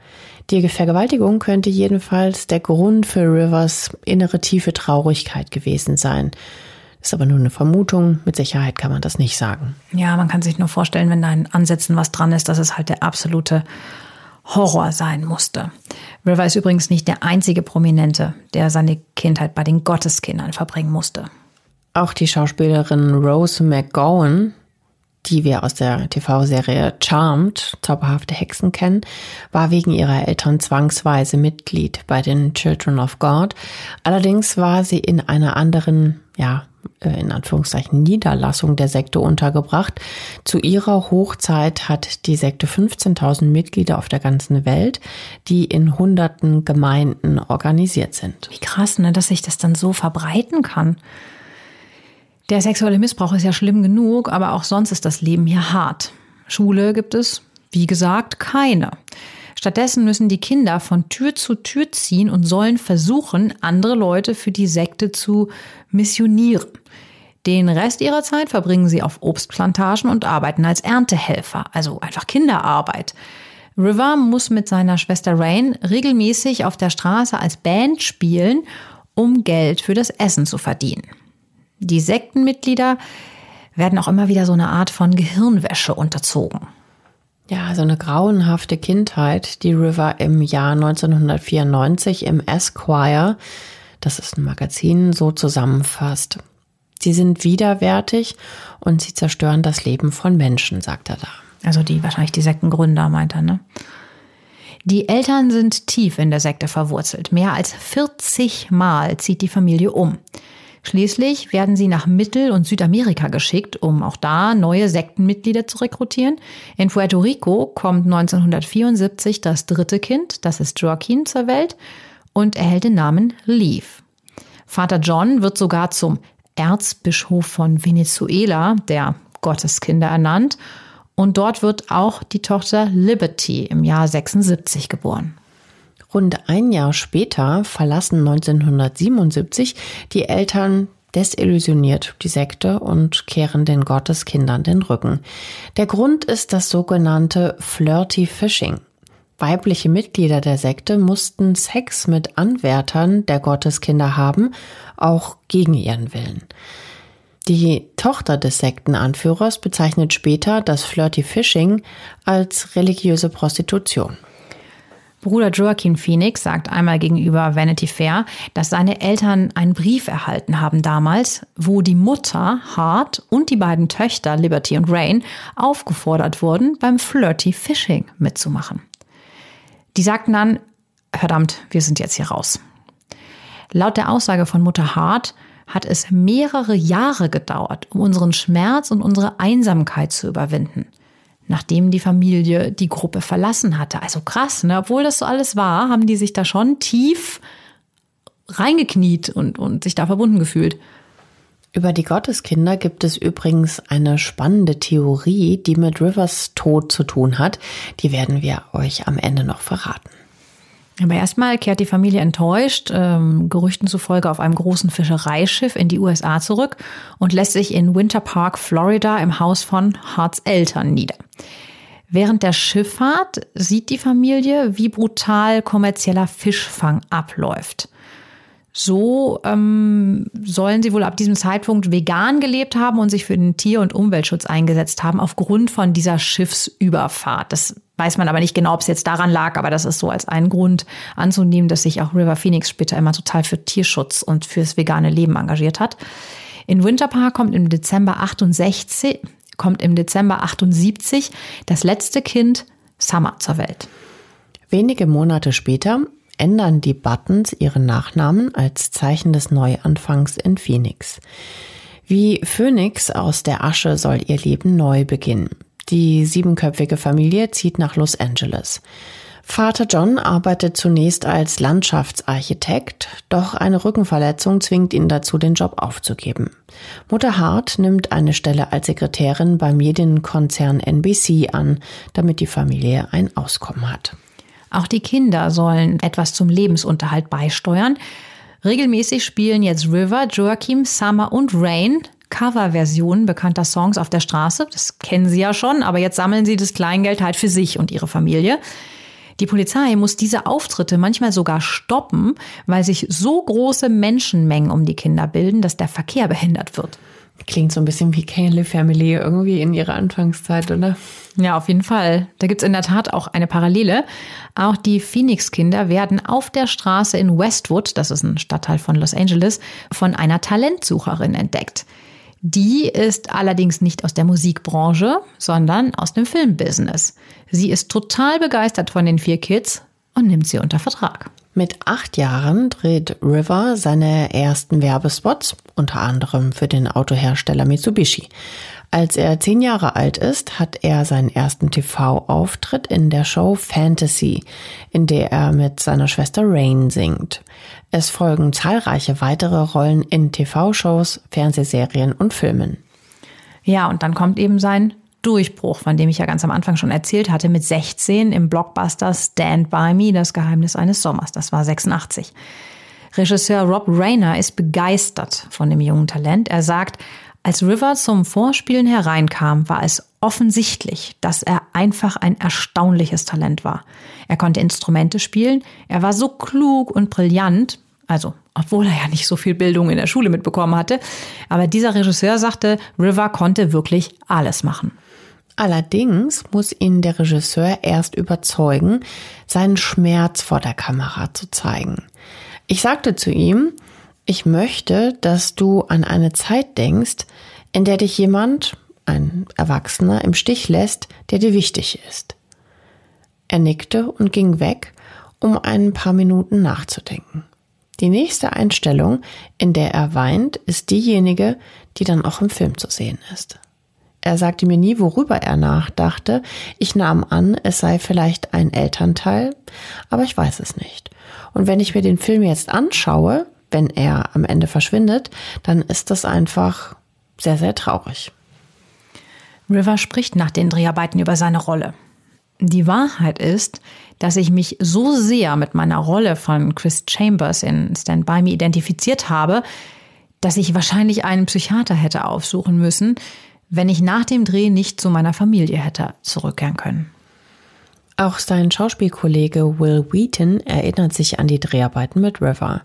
Die Vergewaltigung könnte jedenfalls der Grund für Rivers innere tiefe Traurigkeit gewesen sein. Ist aber nur eine Vermutung. Mit Sicherheit kann man das nicht sagen. Ja, man kann sich nur vorstellen, wenn da in Ansätzen was dran ist, dass es halt der absolute Horror sein musste. River ist übrigens nicht der einzige Prominente, der seine Kindheit bei den Gotteskindern verbringen musste. Auch die Schauspielerin Rose McGowan die wir aus der TV-Serie Charmed, Zauberhafte Hexen kennen, war wegen ihrer Eltern zwangsweise Mitglied bei den Children of God. Allerdings war sie in einer anderen, ja, äh, in Anführungszeichen Niederlassung der Sekte untergebracht. Zu ihrer Hochzeit hat die Sekte 15.000 Mitglieder auf der ganzen Welt, die in hunderten Gemeinden organisiert sind. Wie krass, ne, dass sich das dann so verbreiten kann. Der sexuelle Missbrauch ist ja schlimm genug, aber auch sonst ist das Leben hier hart. Schule gibt es, wie gesagt, keine. Stattdessen müssen die Kinder von Tür zu Tür ziehen und sollen versuchen, andere Leute für die Sekte zu missionieren. Den Rest ihrer Zeit verbringen sie auf Obstplantagen und arbeiten als Erntehelfer, also einfach Kinderarbeit. River muss mit seiner Schwester Rain regelmäßig auf der Straße als Band spielen, um Geld für das Essen zu verdienen. Die Sektenmitglieder werden auch immer wieder so eine Art von Gehirnwäsche unterzogen. Ja, so eine grauenhafte Kindheit, die River im Jahr 1994 im Esquire, das ist ein Magazin, so zusammenfasst. Sie sind widerwärtig und sie zerstören das Leben von Menschen, sagt er da. Also die wahrscheinlich die Sektengründer, meint er, ne? Die Eltern sind tief in der Sekte verwurzelt. Mehr als 40 Mal zieht die Familie um. Schließlich werden sie nach Mittel- und Südamerika geschickt, um auch da neue Sektenmitglieder zu rekrutieren. In Puerto Rico kommt 1974 das dritte Kind, das ist Joaquin, zur Welt und erhält den Namen Leaf. Vater John wird sogar zum Erzbischof von Venezuela, der Gotteskinder, ernannt. Und dort wird auch die Tochter Liberty im Jahr 76 geboren. Rund ein Jahr später verlassen 1977 die Eltern desillusioniert die Sekte und kehren den Gotteskindern den Rücken. Der Grund ist das sogenannte Flirty Fishing. Weibliche Mitglieder der Sekte mussten Sex mit Anwärtern der Gotteskinder haben, auch gegen ihren Willen. Die Tochter des Sektenanführers bezeichnet später das Flirty Fishing als religiöse Prostitution. Bruder Joaquin Phoenix sagt einmal gegenüber Vanity Fair, dass seine Eltern einen Brief erhalten haben damals, wo die Mutter Hart und die beiden Töchter Liberty und Rain aufgefordert wurden, beim Flirty Fishing mitzumachen. Die sagten dann, verdammt, wir sind jetzt hier raus. Laut der Aussage von Mutter Hart hat es mehrere Jahre gedauert, um unseren Schmerz und unsere Einsamkeit zu überwinden nachdem die Familie die Gruppe verlassen hatte. Also krass, ne? obwohl das so alles war, haben die sich da schon tief reingekniet und, und sich da verbunden gefühlt. Über die Gotteskinder gibt es übrigens eine spannende Theorie, die mit Rivers Tod zu tun hat. Die werden wir euch am Ende noch verraten. Aber erstmal kehrt die Familie enttäuscht, ähm, Gerüchten zufolge auf einem großen Fischereischiff in die USA zurück und lässt sich in Winter Park, Florida im Haus von Harts Eltern nieder. Während der Schifffahrt sieht die Familie, wie brutal kommerzieller Fischfang abläuft. So ähm, sollen sie wohl ab diesem Zeitpunkt vegan gelebt haben und sich für den Tier- und Umweltschutz eingesetzt haben, aufgrund von dieser Schiffsüberfahrt. Das weiß man aber nicht genau, ob es jetzt daran lag, aber das ist so als einen Grund anzunehmen, dass sich auch River Phoenix später immer total für Tierschutz und fürs vegane Leben engagiert hat. In Winterpark kommt im Dezember 68, kommt im Dezember 78 das letzte Kind Summer zur Welt. Wenige Monate später ändern die Buttons ihren Nachnamen als Zeichen des Neuanfangs in Phoenix. Wie Phoenix aus der Asche soll ihr Leben neu beginnen. Die siebenköpfige Familie zieht nach Los Angeles. Vater John arbeitet zunächst als Landschaftsarchitekt, doch eine Rückenverletzung zwingt ihn dazu, den Job aufzugeben. Mutter Hart nimmt eine Stelle als Sekretärin beim Medienkonzern NBC an, damit die Familie ein Auskommen hat. Auch die Kinder sollen etwas zum Lebensunterhalt beisteuern. Regelmäßig spielen jetzt River, Joachim, Summer und Rain Coverversionen bekannter Songs auf der Straße. Das kennen sie ja schon, aber jetzt sammeln sie das Kleingeld halt für sich und ihre Familie. Die Polizei muss diese Auftritte manchmal sogar stoppen, weil sich so große Menschenmengen um die Kinder bilden, dass der Verkehr behindert wird. Klingt so ein bisschen wie Kaylee Family irgendwie in ihrer Anfangszeit, oder? Ja, auf jeden Fall. Da gibt's in der Tat auch eine Parallele. Auch die Phoenix-Kinder werden auf der Straße in Westwood, das ist ein Stadtteil von Los Angeles, von einer Talentsucherin entdeckt. Die ist allerdings nicht aus der Musikbranche, sondern aus dem Filmbusiness. Sie ist total begeistert von den vier Kids und nimmt sie unter Vertrag. Mit acht Jahren dreht River seine ersten Werbespots, unter anderem für den Autohersteller Mitsubishi. Als er zehn Jahre alt ist, hat er seinen ersten TV-Auftritt in der Show Fantasy, in der er mit seiner Schwester Rain singt. Es folgen zahlreiche weitere Rollen in TV-Shows, Fernsehserien und Filmen. Ja, und dann kommt eben sein Durchbruch, von dem ich ja ganz am Anfang schon erzählt hatte, mit 16 im Blockbuster Stand By Me, das Geheimnis eines Sommers. Das war 86. Regisseur Rob Rayner ist begeistert von dem jungen Talent. Er sagt, als River zum Vorspielen hereinkam, war es offensichtlich, dass er einfach ein erstaunliches Talent war. Er konnte Instrumente spielen, er war so klug und brillant, also obwohl er ja nicht so viel Bildung in der Schule mitbekommen hatte, aber dieser Regisseur sagte, River konnte wirklich alles machen. Allerdings muss ihn der Regisseur erst überzeugen, seinen Schmerz vor der Kamera zu zeigen. Ich sagte zu ihm, ich möchte, dass du an eine Zeit denkst, in der dich jemand, ein Erwachsener, im Stich lässt, der dir wichtig ist. Er nickte und ging weg, um ein paar Minuten nachzudenken. Die nächste Einstellung, in der er weint, ist diejenige, die dann auch im Film zu sehen ist. Er sagte mir nie, worüber er nachdachte. Ich nahm an, es sei vielleicht ein Elternteil, aber ich weiß es nicht. Und wenn ich mir den Film jetzt anschaue, wenn er am Ende verschwindet, dann ist das einfach sehr, sehr traurig. River spricht nach den Dreharbeiten über seine Rolle. Die Wahrheit ist, dass ich mich so sehr mit meiner Rolle von Chris Chambers in Stand By Me identifiziert habe, dass ich wahrscheinlich einen Psychiater hätte aufsuchen müssen, wenn ich nach dem Dreh nicht zu meiner Familie hätte zurückkehren können. Auch sein Schauspielkollege Will Wheaton erinnert sich an die Dreharbeiten mit River.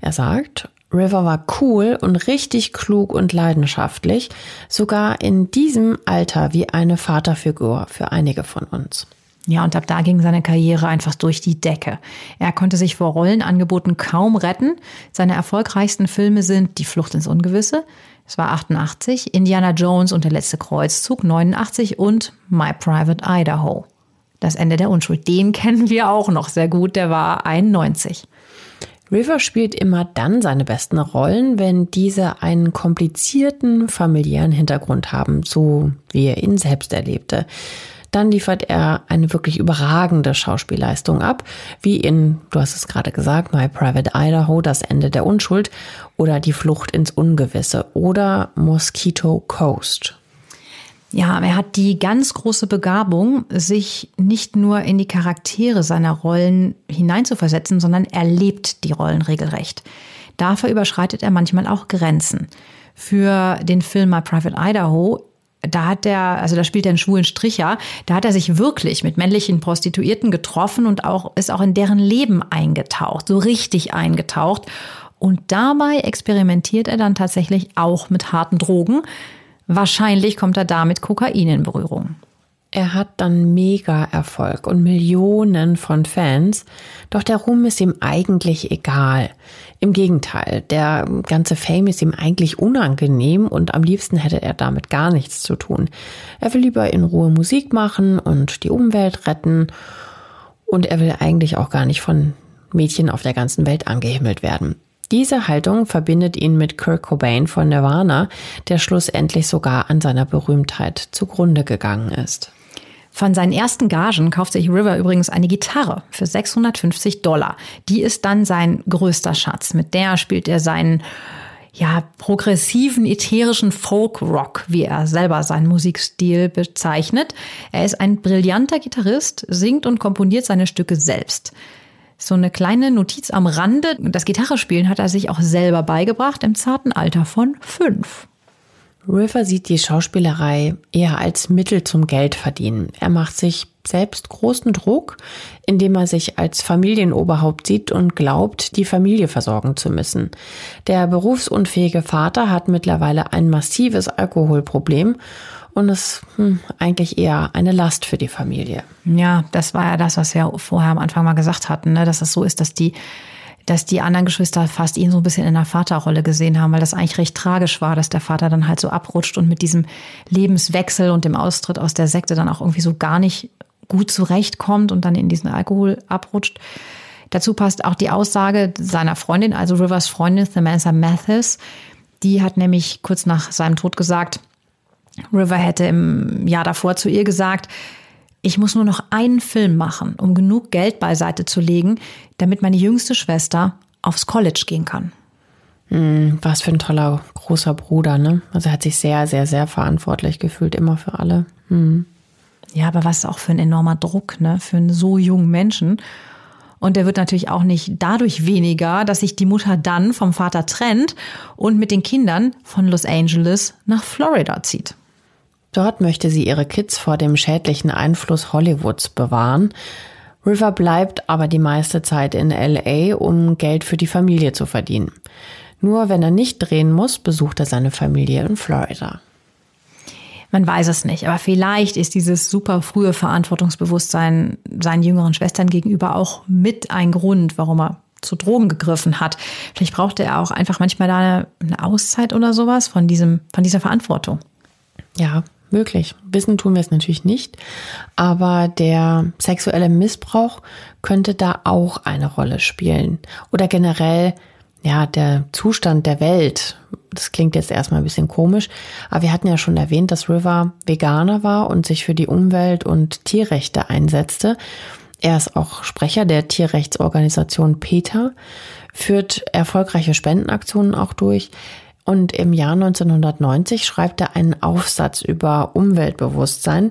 Er sagt, River war cool und richtig klug und leidenschaftlich, sogar in diesem Alter wie eine Vaterfigur für einige von uns. Ja, und ab da ging seine Karriere einfach durch die Decke. Er konnte sich vor Rollenangeboten kaum retten. Seine erfolgreichsten Filme sind Die Flucht ins Ungewisse, es war 88, Indiana Jones und der letzte Kreuzzug 89 und My Private Idaho. Das Ende der Unschuld, den kennen wir auch noch sehr gut, der war 91. River spielt immer dann seine besten Rollen, wenn diese einen komplizierten familiären Hintergrund haben, so wie er ihn selbst erlebte. Dann liefert er eine wirklich überragende Schauspielleistung ab, wie in, du hast es gerade gesagt, My Private Idaho, Das Ende der Unschuld oder Die Flucht ins Ungewisse oder Mosquito Coast. Ja, er hat die ganz große Begabung, sich nicht nur in die Charaktere seiner Rollen hineinzuversetzen, sondern er lebt die Rollen regelrecht. Dafür überschreitet er manchmal auch Grenzen. Für den Film My Private Idaho da hat er, also da spielt er einen schwulen Stricher, da hat er sich wirklich mit männlichen Prostituierten getroffen und auch, ist auch in deren Leben eingetaucht, so richtig eingetaucht. Und dabei experimentiert er dann tatsächlich auch mit harten Drogen. Wahrscheinlich kommt er da mit Kokain in Berührung. Er hat dann mega Erfolg und Millionen von Fans, doch der Ruhm ist ihm eigentlich egal. Im Gegenteil, der ganze Fame ist ihm eigentlich unangenehm und am liebsten hätte er damit gar nichts zu tun. Er will lieber in Ruhe Musik machen und die Umwelt retten und er will eigentlich auch gar nicht von Mädchen auf der ganzen Welt angehimmelt werden. Diese Haltung verbindet ihn mit Kurt Cobain von Nirvana, der schlussendlich sogar an seiner Berühmtheit zugrunde gegangen ist. Von seinen ersten Gagen kauft sich River übrigens eine Gitarre für 650 Dollar. Die ist dann sein größter Schatz. Mit der spielt er seinen ja, progressiven, ätherischen Folk-Rock, wie er selber seinen Musikstil bezeichnet. Er ist ein brillanter Gitarrist, singt und komponiert seine Stücke selbst. So eine kleine Notiz am Rande. Das Gitarrespielen hat er sich auch selber beigebracht im zarten Alter von fünf. River sieht die Schauspielerei eher als Mittel zum Geldverdienen. Er macht sich selbst großen Druck, indem er sich als Familienoberhaupt sieht und glaubt, die Familie versorgen zu müssen. Der berufsunfähige Vater hat mittlerweile ein massives Alkoholproblem und ist hm, eigentlich eher eine Last für die Familie. Ja, das war ja das, was wir vorher am Anfang mal gesagt hatten, ne? dass es so ist, dass die dass die anderen Geschwister fast ihn so ein bisschen in der Vaterrolle gesehen haben, weil das eigentlich recht tragisch war, dass der Vater dann halt so abrutscht und mit diesem Lebenswechsel und dem Austritt aus der Sekte dann auch irgendwie so gar nicht gut zurechtkommt und dann in diesen Alkohol abrutscht. Dazu passt auch die Aussage seiner Freundin, also Rivers Freundin Samantha Mathis. Die hat nämlich kurz nach seinem Tod gesagt, River hätte im Jahr davor zu ihr gesagt, ich muss nur noch einen Film machen, um genug Geld beiseite zu legen, damit meine jüngste Schwester aufs College gehen kann. Mm, was für ein toller großer Bruder, ne? Also er hat sich sehr, sehr, sehr verantwortlich gefühlt, immer für alle. Mm. Ja, aber was auch für ein enormer Druck, ne? Für einen so jungen Menschen. Und der wird natürlich auch nicht dadurch weniger, dass sich die Mutter dann vom Vater trennt und mit den Kindern von Los Angeles nach Florida zieht. Dort möchte sie ihre Kids vor dem schädlichen Einfluss Hollywoods bewahren. River bleibt aber die meiste Zeit in LA, um Geld für die Familie zu verdienen. Nur wenn er nicht drehen muss, besucht er seine Familie in Florida. Man weiß es nicht, aber vielleicht ist dieses super frühe Verantwortungsbewusstsein seinen jüngeren Schwestern gegenüber auch mit ein Grund, warum er zu Drogen gegriffen hat. Vielleicht brauchte er auch einfach manchmal da eine, eine Auszeit oder sowas von diesem, von dieser Verantwortung. Ja, möglich. Wissen tun wir es natürlich nicht, aber der sexuelle Missbrauch könnte da auch eine Rolle spielen. Oder generell, ja, der Zustand der Welt. Das klingt jetzt erstmal ein bisschen komisch, aber wir hatten ja schon erwähnt, dass River Veganer war und sich für die Umwelt und Tierrechte einsetzte. Er ist auch Sprecher der Tierrechtsorganisation PETA, führt erfolgreiche Spendenaktionen auch durch. Und im Jahr 1990 schreibt er einen Aufsatz über Umweltbewusstsein,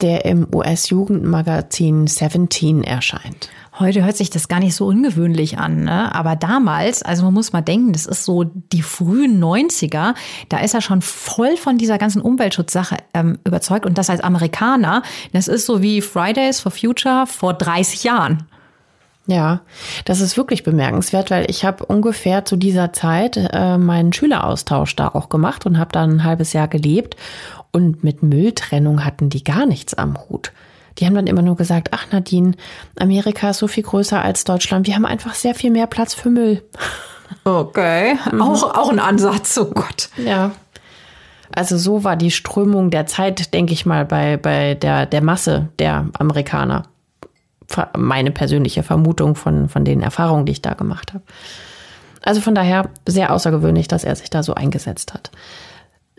der im US-Jugendmagazin Seventeen erscheint. Heute hört sich das gar nicht so ungewöhnlich an, ne? aber damals, also man muss mal denken, das ist so die frühen 90er, da ist er schon voll von dieser ganzen Umweltschutzsache ähm, überzeugt und das als Amerikaner, das ist so wie Fridays for Future vor 30 Jahren. Ja, das ist wirklich bemerkenswert, weil ich habe ungefähr zu dieser Zeit äh, meinen Schüleraustausch da auch gemacht und habe da ein halbes Jahr gelebt. Und mit Mülltrennung hatten die gar nichts am Hut. Die haben dann immer nur gesagt, ach Nadine, Amerika ist so viel größer als Deutschland. Wir haben einfach sehr viel mehr Platz für Müll. Okay, mhm. auch, auch ein Ansatz, oh Gott. Ja. Also so war die Strömung der Zeit, denke ich mal, bei, bei der, der Masse der Amerikaner meine persönliche Vermutung von, von den Erfahrungen, die ich da gemacht habe. Also von daher sehr außergewöhnlich, dass er sich da so eingesetzt hat.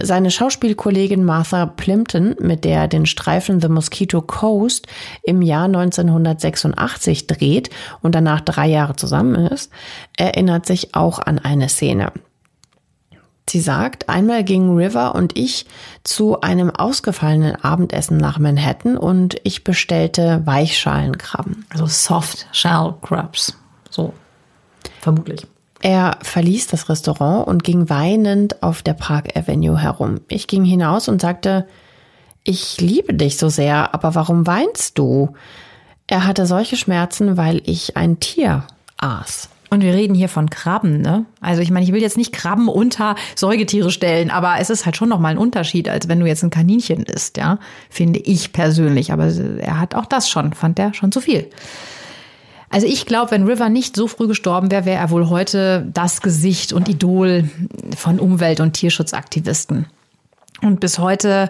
Seine Schauspielkollegin Martha Plimpton, mit der er den Streifen The Mosquito Coast im Jahr 1986 dreht und danach drei Jahre zusammen ist, erinnert sich auch an eine Szene. Sie sagt, einmal gingen River und ich zu einem ausgefallenen Abendessen nach Manhattan und ich bestellte Weichschalenkrabben. Also Soft Shell Crabs. So, vermutlich. Er verließ das Restaurant und ging weinend auf der Park Avenue herum. Ich ging hinaus und sagte, ich liebe dich so sehr, aber warum weinst du? Er hatte solche Schmerzen, weil ich ein Tier aß. Und wir reden hier von Krabben, ne? Also ich meine, ich will jetzt nicht Krabben unter Säugetiere stellen, aber es ist halt schon nochmal ein Unterschied, als wenn du jetzt ein Kaninchen isst, ja? Finde ich persönlich. Aber er hat auch das schon, fand er schon zu viel. Also ich glaube, wenn River nicht so früh gestorben wäre, wäre er wohl heute das Gesicht und Idol von Umwelt- und Tierschutzaktivisten. Und bis heute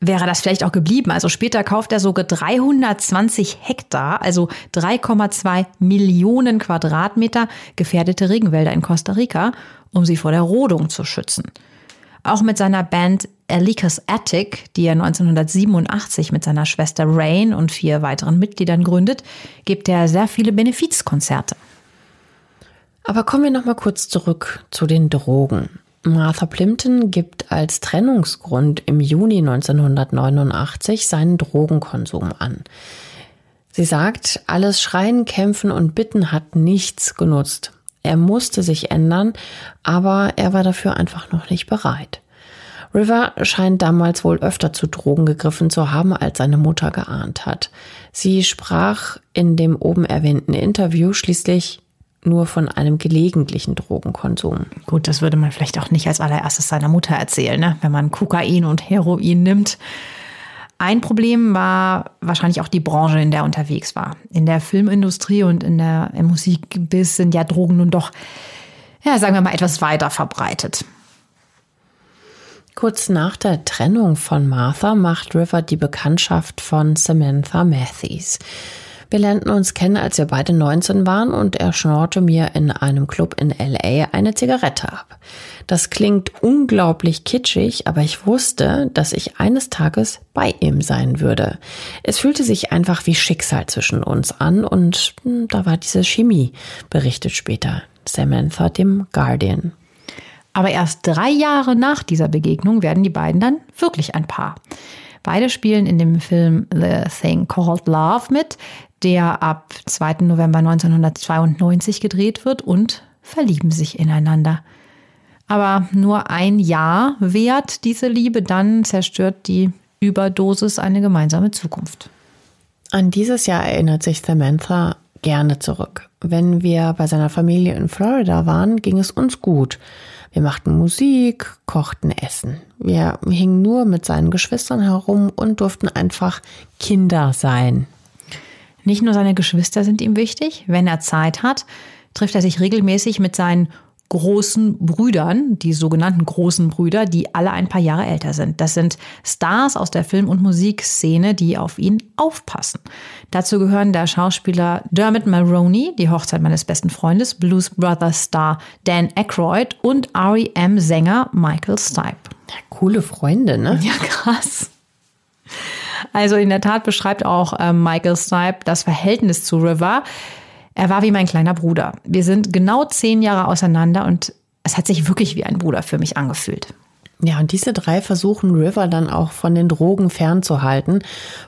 wäre das vielleicht auch geblieben. Also später kauft er sogar 320 Hektar, also 3,2 Millionen Quadratmeter gefährdete Regenwälder in Costa Rica, um sie vor der Rodung zu schützen. Auch mit seiner Band Alikas Attic, die er 1987 mit seiner Schwester Rain und vier weiteren Mitgliedern gründet, gibt er sehr viele Benefizkonzerte. Aber kommen wir noch mal kurz zurück zu den Drogen. Martha Plimpton gibt als Trennungsgrund im Juni 1989 seinen Drogenkonsum an. Sie sagt, alles Schreien, Kämpfen und Bitten hat nichts genutzt. Er musste sich ändern, aber er war dafür einfach noch nicht bereit. River scheint damals wohl öfter zu Drogen gegriffen zu haben, als seine Mutter geahnt hat. Sie sprach in dem oben erwähnten Interview schließlich nur von einem gelegentlichen Drogenkonsum. Gut, das würde man vielleicht auch nicht als allererstes seiner Mutter erzählen, ne? wenn man Kokain und Heroin nimmt. Ein Problem war wahrscheinlich auch die Branche, in der er unterwegs war. In der Filmindustrie und in der Musikbiss sind ja Drogen nun doch, ja, sagen wir mal, etwas weiter verbreitet. Kurz nach der Trennung von Martha macht River die Bekanntschaft von Samantha Matthews. Wir lernten uns kennen, als wir beide 19 waren und er schnorte mir in einem Club in LA eine Zigarette ab. Das klingt unglaublich kitschig, aber ich wusste, dass ich eines Tages bei ihm sein würde. Es fühlte sich einfach wie Schicksal zwischen uns an und hm, da war diese Chemie, berichtet später Samantha dem Guardian. Aber erst drei Jahre nach dieser Begegnung werden die beiden dann wirklich ein Paar. Beide spielen in dem Film The Thing Called Love mit, der ab 2. November 1992 gedreht wird und verlieben sich ineinander. Aber nur ein Jahr währt diese Liebe, dann zerstört die Überdosis eine gemeinsame Zukunft. An dieses Jahr erinnert sich Samantha gerne zurück. Wenn wir bei seiner Familie in Florida waren, ging es uns gut. Wir machten Musik, kochten Essen. Wir hingen nur mit seinen Geschwistern herum und durften einfach Kinder sein. Nicht nur seine Geschwister sind ihm wichtig. Wenn er Zeit hat, trifft er sich regelmäßig mit seinen großen Brüdern, die sogenannten großen Brüder, die alle ein paar Jahre älter sind. Das sind Stars aus der Film- und Musikszene, die auf ihn aufpassen. Dazu gehören der Schauspieler Dermot Mulroney, die Hochzeit meines besten Freundes, Blues Brothers Star Dan Aykroyd und R.E.M.-Sänger Michael Stipe. Ja, coole Freunde, ne? Ja, krass. Also in der Tat beschreibt auch äh, Michael Stipe das Verhältnis zu River. Er war wie mein kleiner Bruder. Wir sind genau zehn Jahre auseinander und es hat sich wirklich wie ein Bruder für mich angefühlt. Ja, und diese drei versuchen River dann auch von den Drogen fernzuhalten.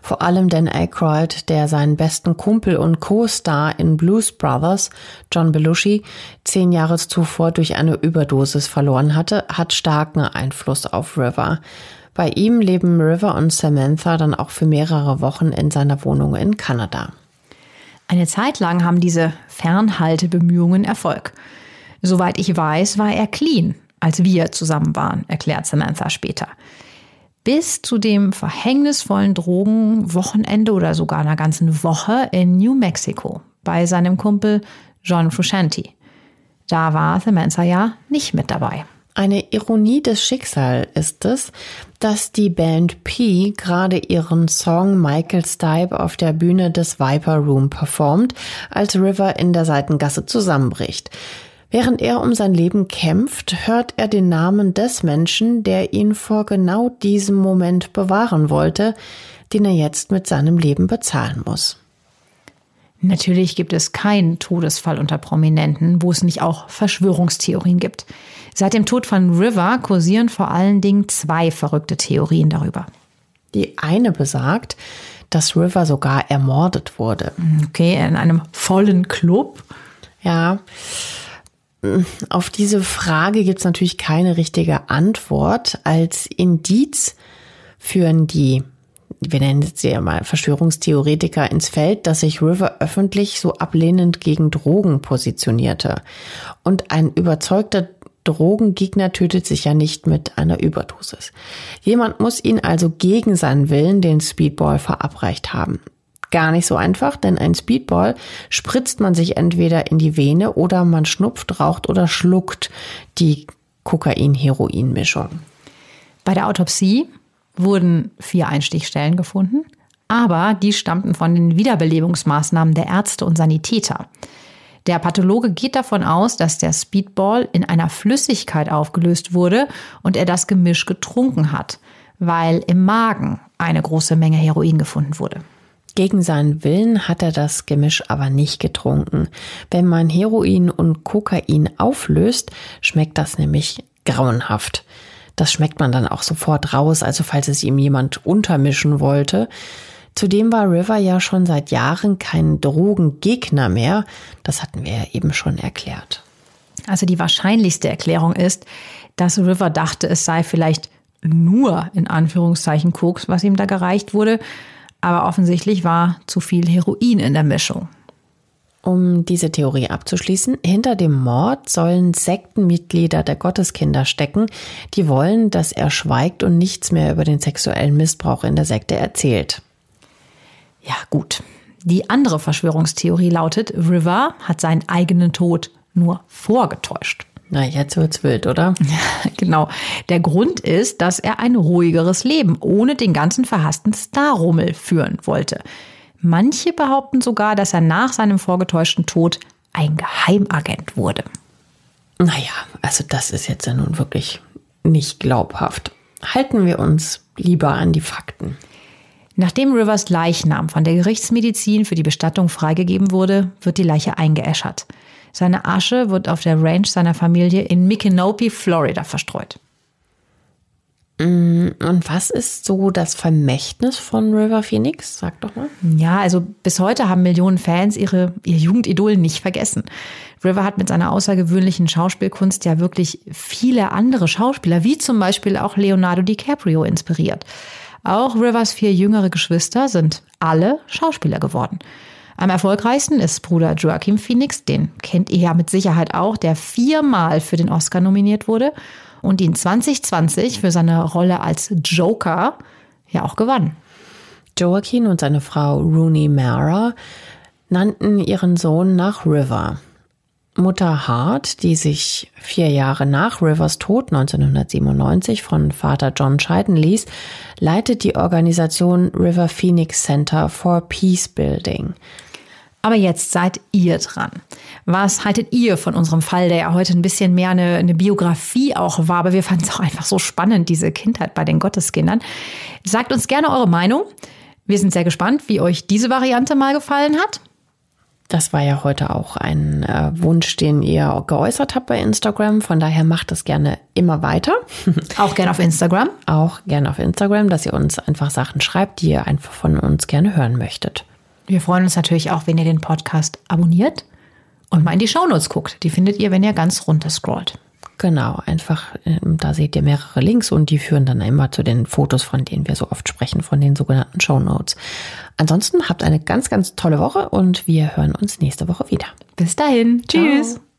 Vor allem Dan Aykroyd, der seinen besten Kumpel und Co-Star in Blues Brothers, John Belushi, zehn Jahre zuvor durch eine Überdosis verloren hatte, hat starken Einfluss auf River. Bei ihm leben River und Samantha dann auch für mehrere Wochen in seiner Wohnung in Kanada. Eine Zeit lang haben diese Fernhaltebemühungen Erfolg. Soweit ich weiß, war er clean, als wir zusammen waren, erklärt Samantha später. Bis zu dem verhängnisvollen Drogenwochenende oder sogar einer ganzen Woche in New Mexico bei seinem Kumpel John Frusciante. Da war Samantha ja nicht mit dabei. Eine Ironie des Schicksals ist es, dass die Band P gerade ihren Song Michael Stipe auf der Bühne des Viper Room performt, als River in der Seitengasse zusammenbricht. Während er um sein Leben kämpft, hört er den Namen des Menschen, der ihn vor genau diesem Moment bewahren wollte, den er jetzt mit seinem Leben bezahlen muss. Natürlich gibt es keinen Todesfall unter Prominenten, wo es nicht auch Verschwörungstheorien gibt. Seit dem Tod von River kursieren vor allen Dingen zwei verrückte Theorien darüber. Die eine besagt, dass River sogar ermordet wurde. Okay, in einem vollen Club. Ja. Auf diese Frage gibt es natürlich keine richtige Antwort. Als Indiz führen die, wir nennen sie ja mal Verschwörungstheoretiker ins Feld, dass sich River öffentlich so ablehnend gegen Drogen positionierte. Und ein überzeugter Drogengegner tötet sich ja nicht mit einer Überdosis. Jemand muss ihn also gegen seinen Willen den Speedball verabreicht haben. Gar nicht so einfach, denn ein Speedball spritzt man sich entweder in die Vene oder man schnupft, raucht oder schluckt die Kokain-Heroin-Mischung. Bei der Autopsie wurden vier Einstichstellen gefunden, aber die stammten von den Wiederbelebungsmaßnahmen der Ärzte und Sanitäter. Der Pathologe geht davon aus, dass der Speedball in einer Flüssigkeit aufgelöst wurde und er das Gemisch getrunken hat, weil im Magen eine große Menge Heroin gefunden wurde. Gegen seinen Willen hat er das Gemisch aber nicht getrunken. Wenn man Heroin und Kokain auflöst, schmeckt das nämlich grauenhaft. Das schmeckt man dann auch sofort raus, also falls es ihm jemand untermischen wollte. Zudem war River ja schon seit Jahren kein Drogengegner mehr. Das hatten wir ja eben schon erklärt. Also die wahrscheinlichste Erklärung ist, dass River dachte, es sei vielleicht nur in Anführungszeichen Koks, was ihm da gereicht wurde, aber offensichtlich war zu viel Heroin in der Mischung. Um diese Theorie abzuschließen, hinter dem Mord sollen Sektenmitglieder der Gotteskinder stecken, die wollen, dass er schweigt und nichts mehr über den sexuellen Missbrauch in der Sekte erzählt. Ja, gut. Die andere Verschwörungstheorie lautet, River hat seinen eigenen Tod nur vorgetäuscht. Na, jetzt wird's wild, oder? Ja, genau. Der Grund ist, dass er ein ruhigeres Leben ohne den ganzen verhassten Starrummel führen wollte. Manche behaupten sogar, dass er nach seinem vorgetäuschten Tod ein Geheimagent wurde. Naja, also das ist jetzt ja nun wirklich nicht glaubhaft. Halten wir uns lieber an die Fakten. Nachdem Rivers Leichnam von der Gerichtsmedizin für die Bestattung freigegeben wurde, wird die Leiche eingeäschert. Seine Asche wird auf der Ranch seiner Familie in Micanopy, Florida verstreut. Mm, und was ist so das Vermächtnis von River Phoenix? Sag doch mal. Ja, also bis heute haben Millionen Fans ihre, ihr Jugendidol nicht vergessen. River hat mit seiner außergewöhnlichen Schauspielkunst ja wirklich viele andere Schauspieler, wie zum Beispiel auch Leonardo DiCaprio, inspiriert. Auch Rivers vier jüngere Geschwister sind alle Schauspieler geworden. Am erfolgreichsten ist Bruder Joaquin Phoenix, den kennt ihr ja mit Sicherheit auch, der viermal für den Oscar nominiert wurde und ihn 2020 für seine Rolle als Joker ja auch gewann. Joaquin und seine Frau Rooney Mara nannten ihren Sohn nach River. Mutter Hart, die sich vier Jahre nach Rivers Tod 1997 von Vater John scheiden ließ, leitet die Organisation River Phoenix Center for Peace Building. Aber jetzt seid ihr dran. Was haltet ihr von unserem Fall, der ja heute ein bisschen mehr eine, eine Biografie auch war, aber wir fanden es auch einfach so spannend, diese Kindheit bei den Gotteskindern. Sagt uns gerne eure Meinung. Wir sind sehr gespannt, wie euch diese Variante mal gefallen hat. Das war ja heute auch ein äh, Wunsch, den ihr geäußert habt bei Instagram. Von daher macht es gerne immer weiter. Auch gerne auf Instagram. Auch gerne auf Instagram, dass ihr uns einfach Sachen schreibt, die ihr einfach von uns gerne hören möchtet. Wir freuen uns natürlich auch, wenn ihr den Podcast abonniert und mal in die Shownotes guckt. Die findet ihr, wenn ihr ganz runter scrollt. Genau, einfach, ähm, da seht ihr mehrere Links und die führen dann immer zu den Fotos, von denen wir so oft sprechen, von den sogenannten Show Notes. Ansonsten habt eine ganz, ganz tolle Woche und wir hören uns nächste Woche wieder. Bis dahin. Tschüss. Ciao.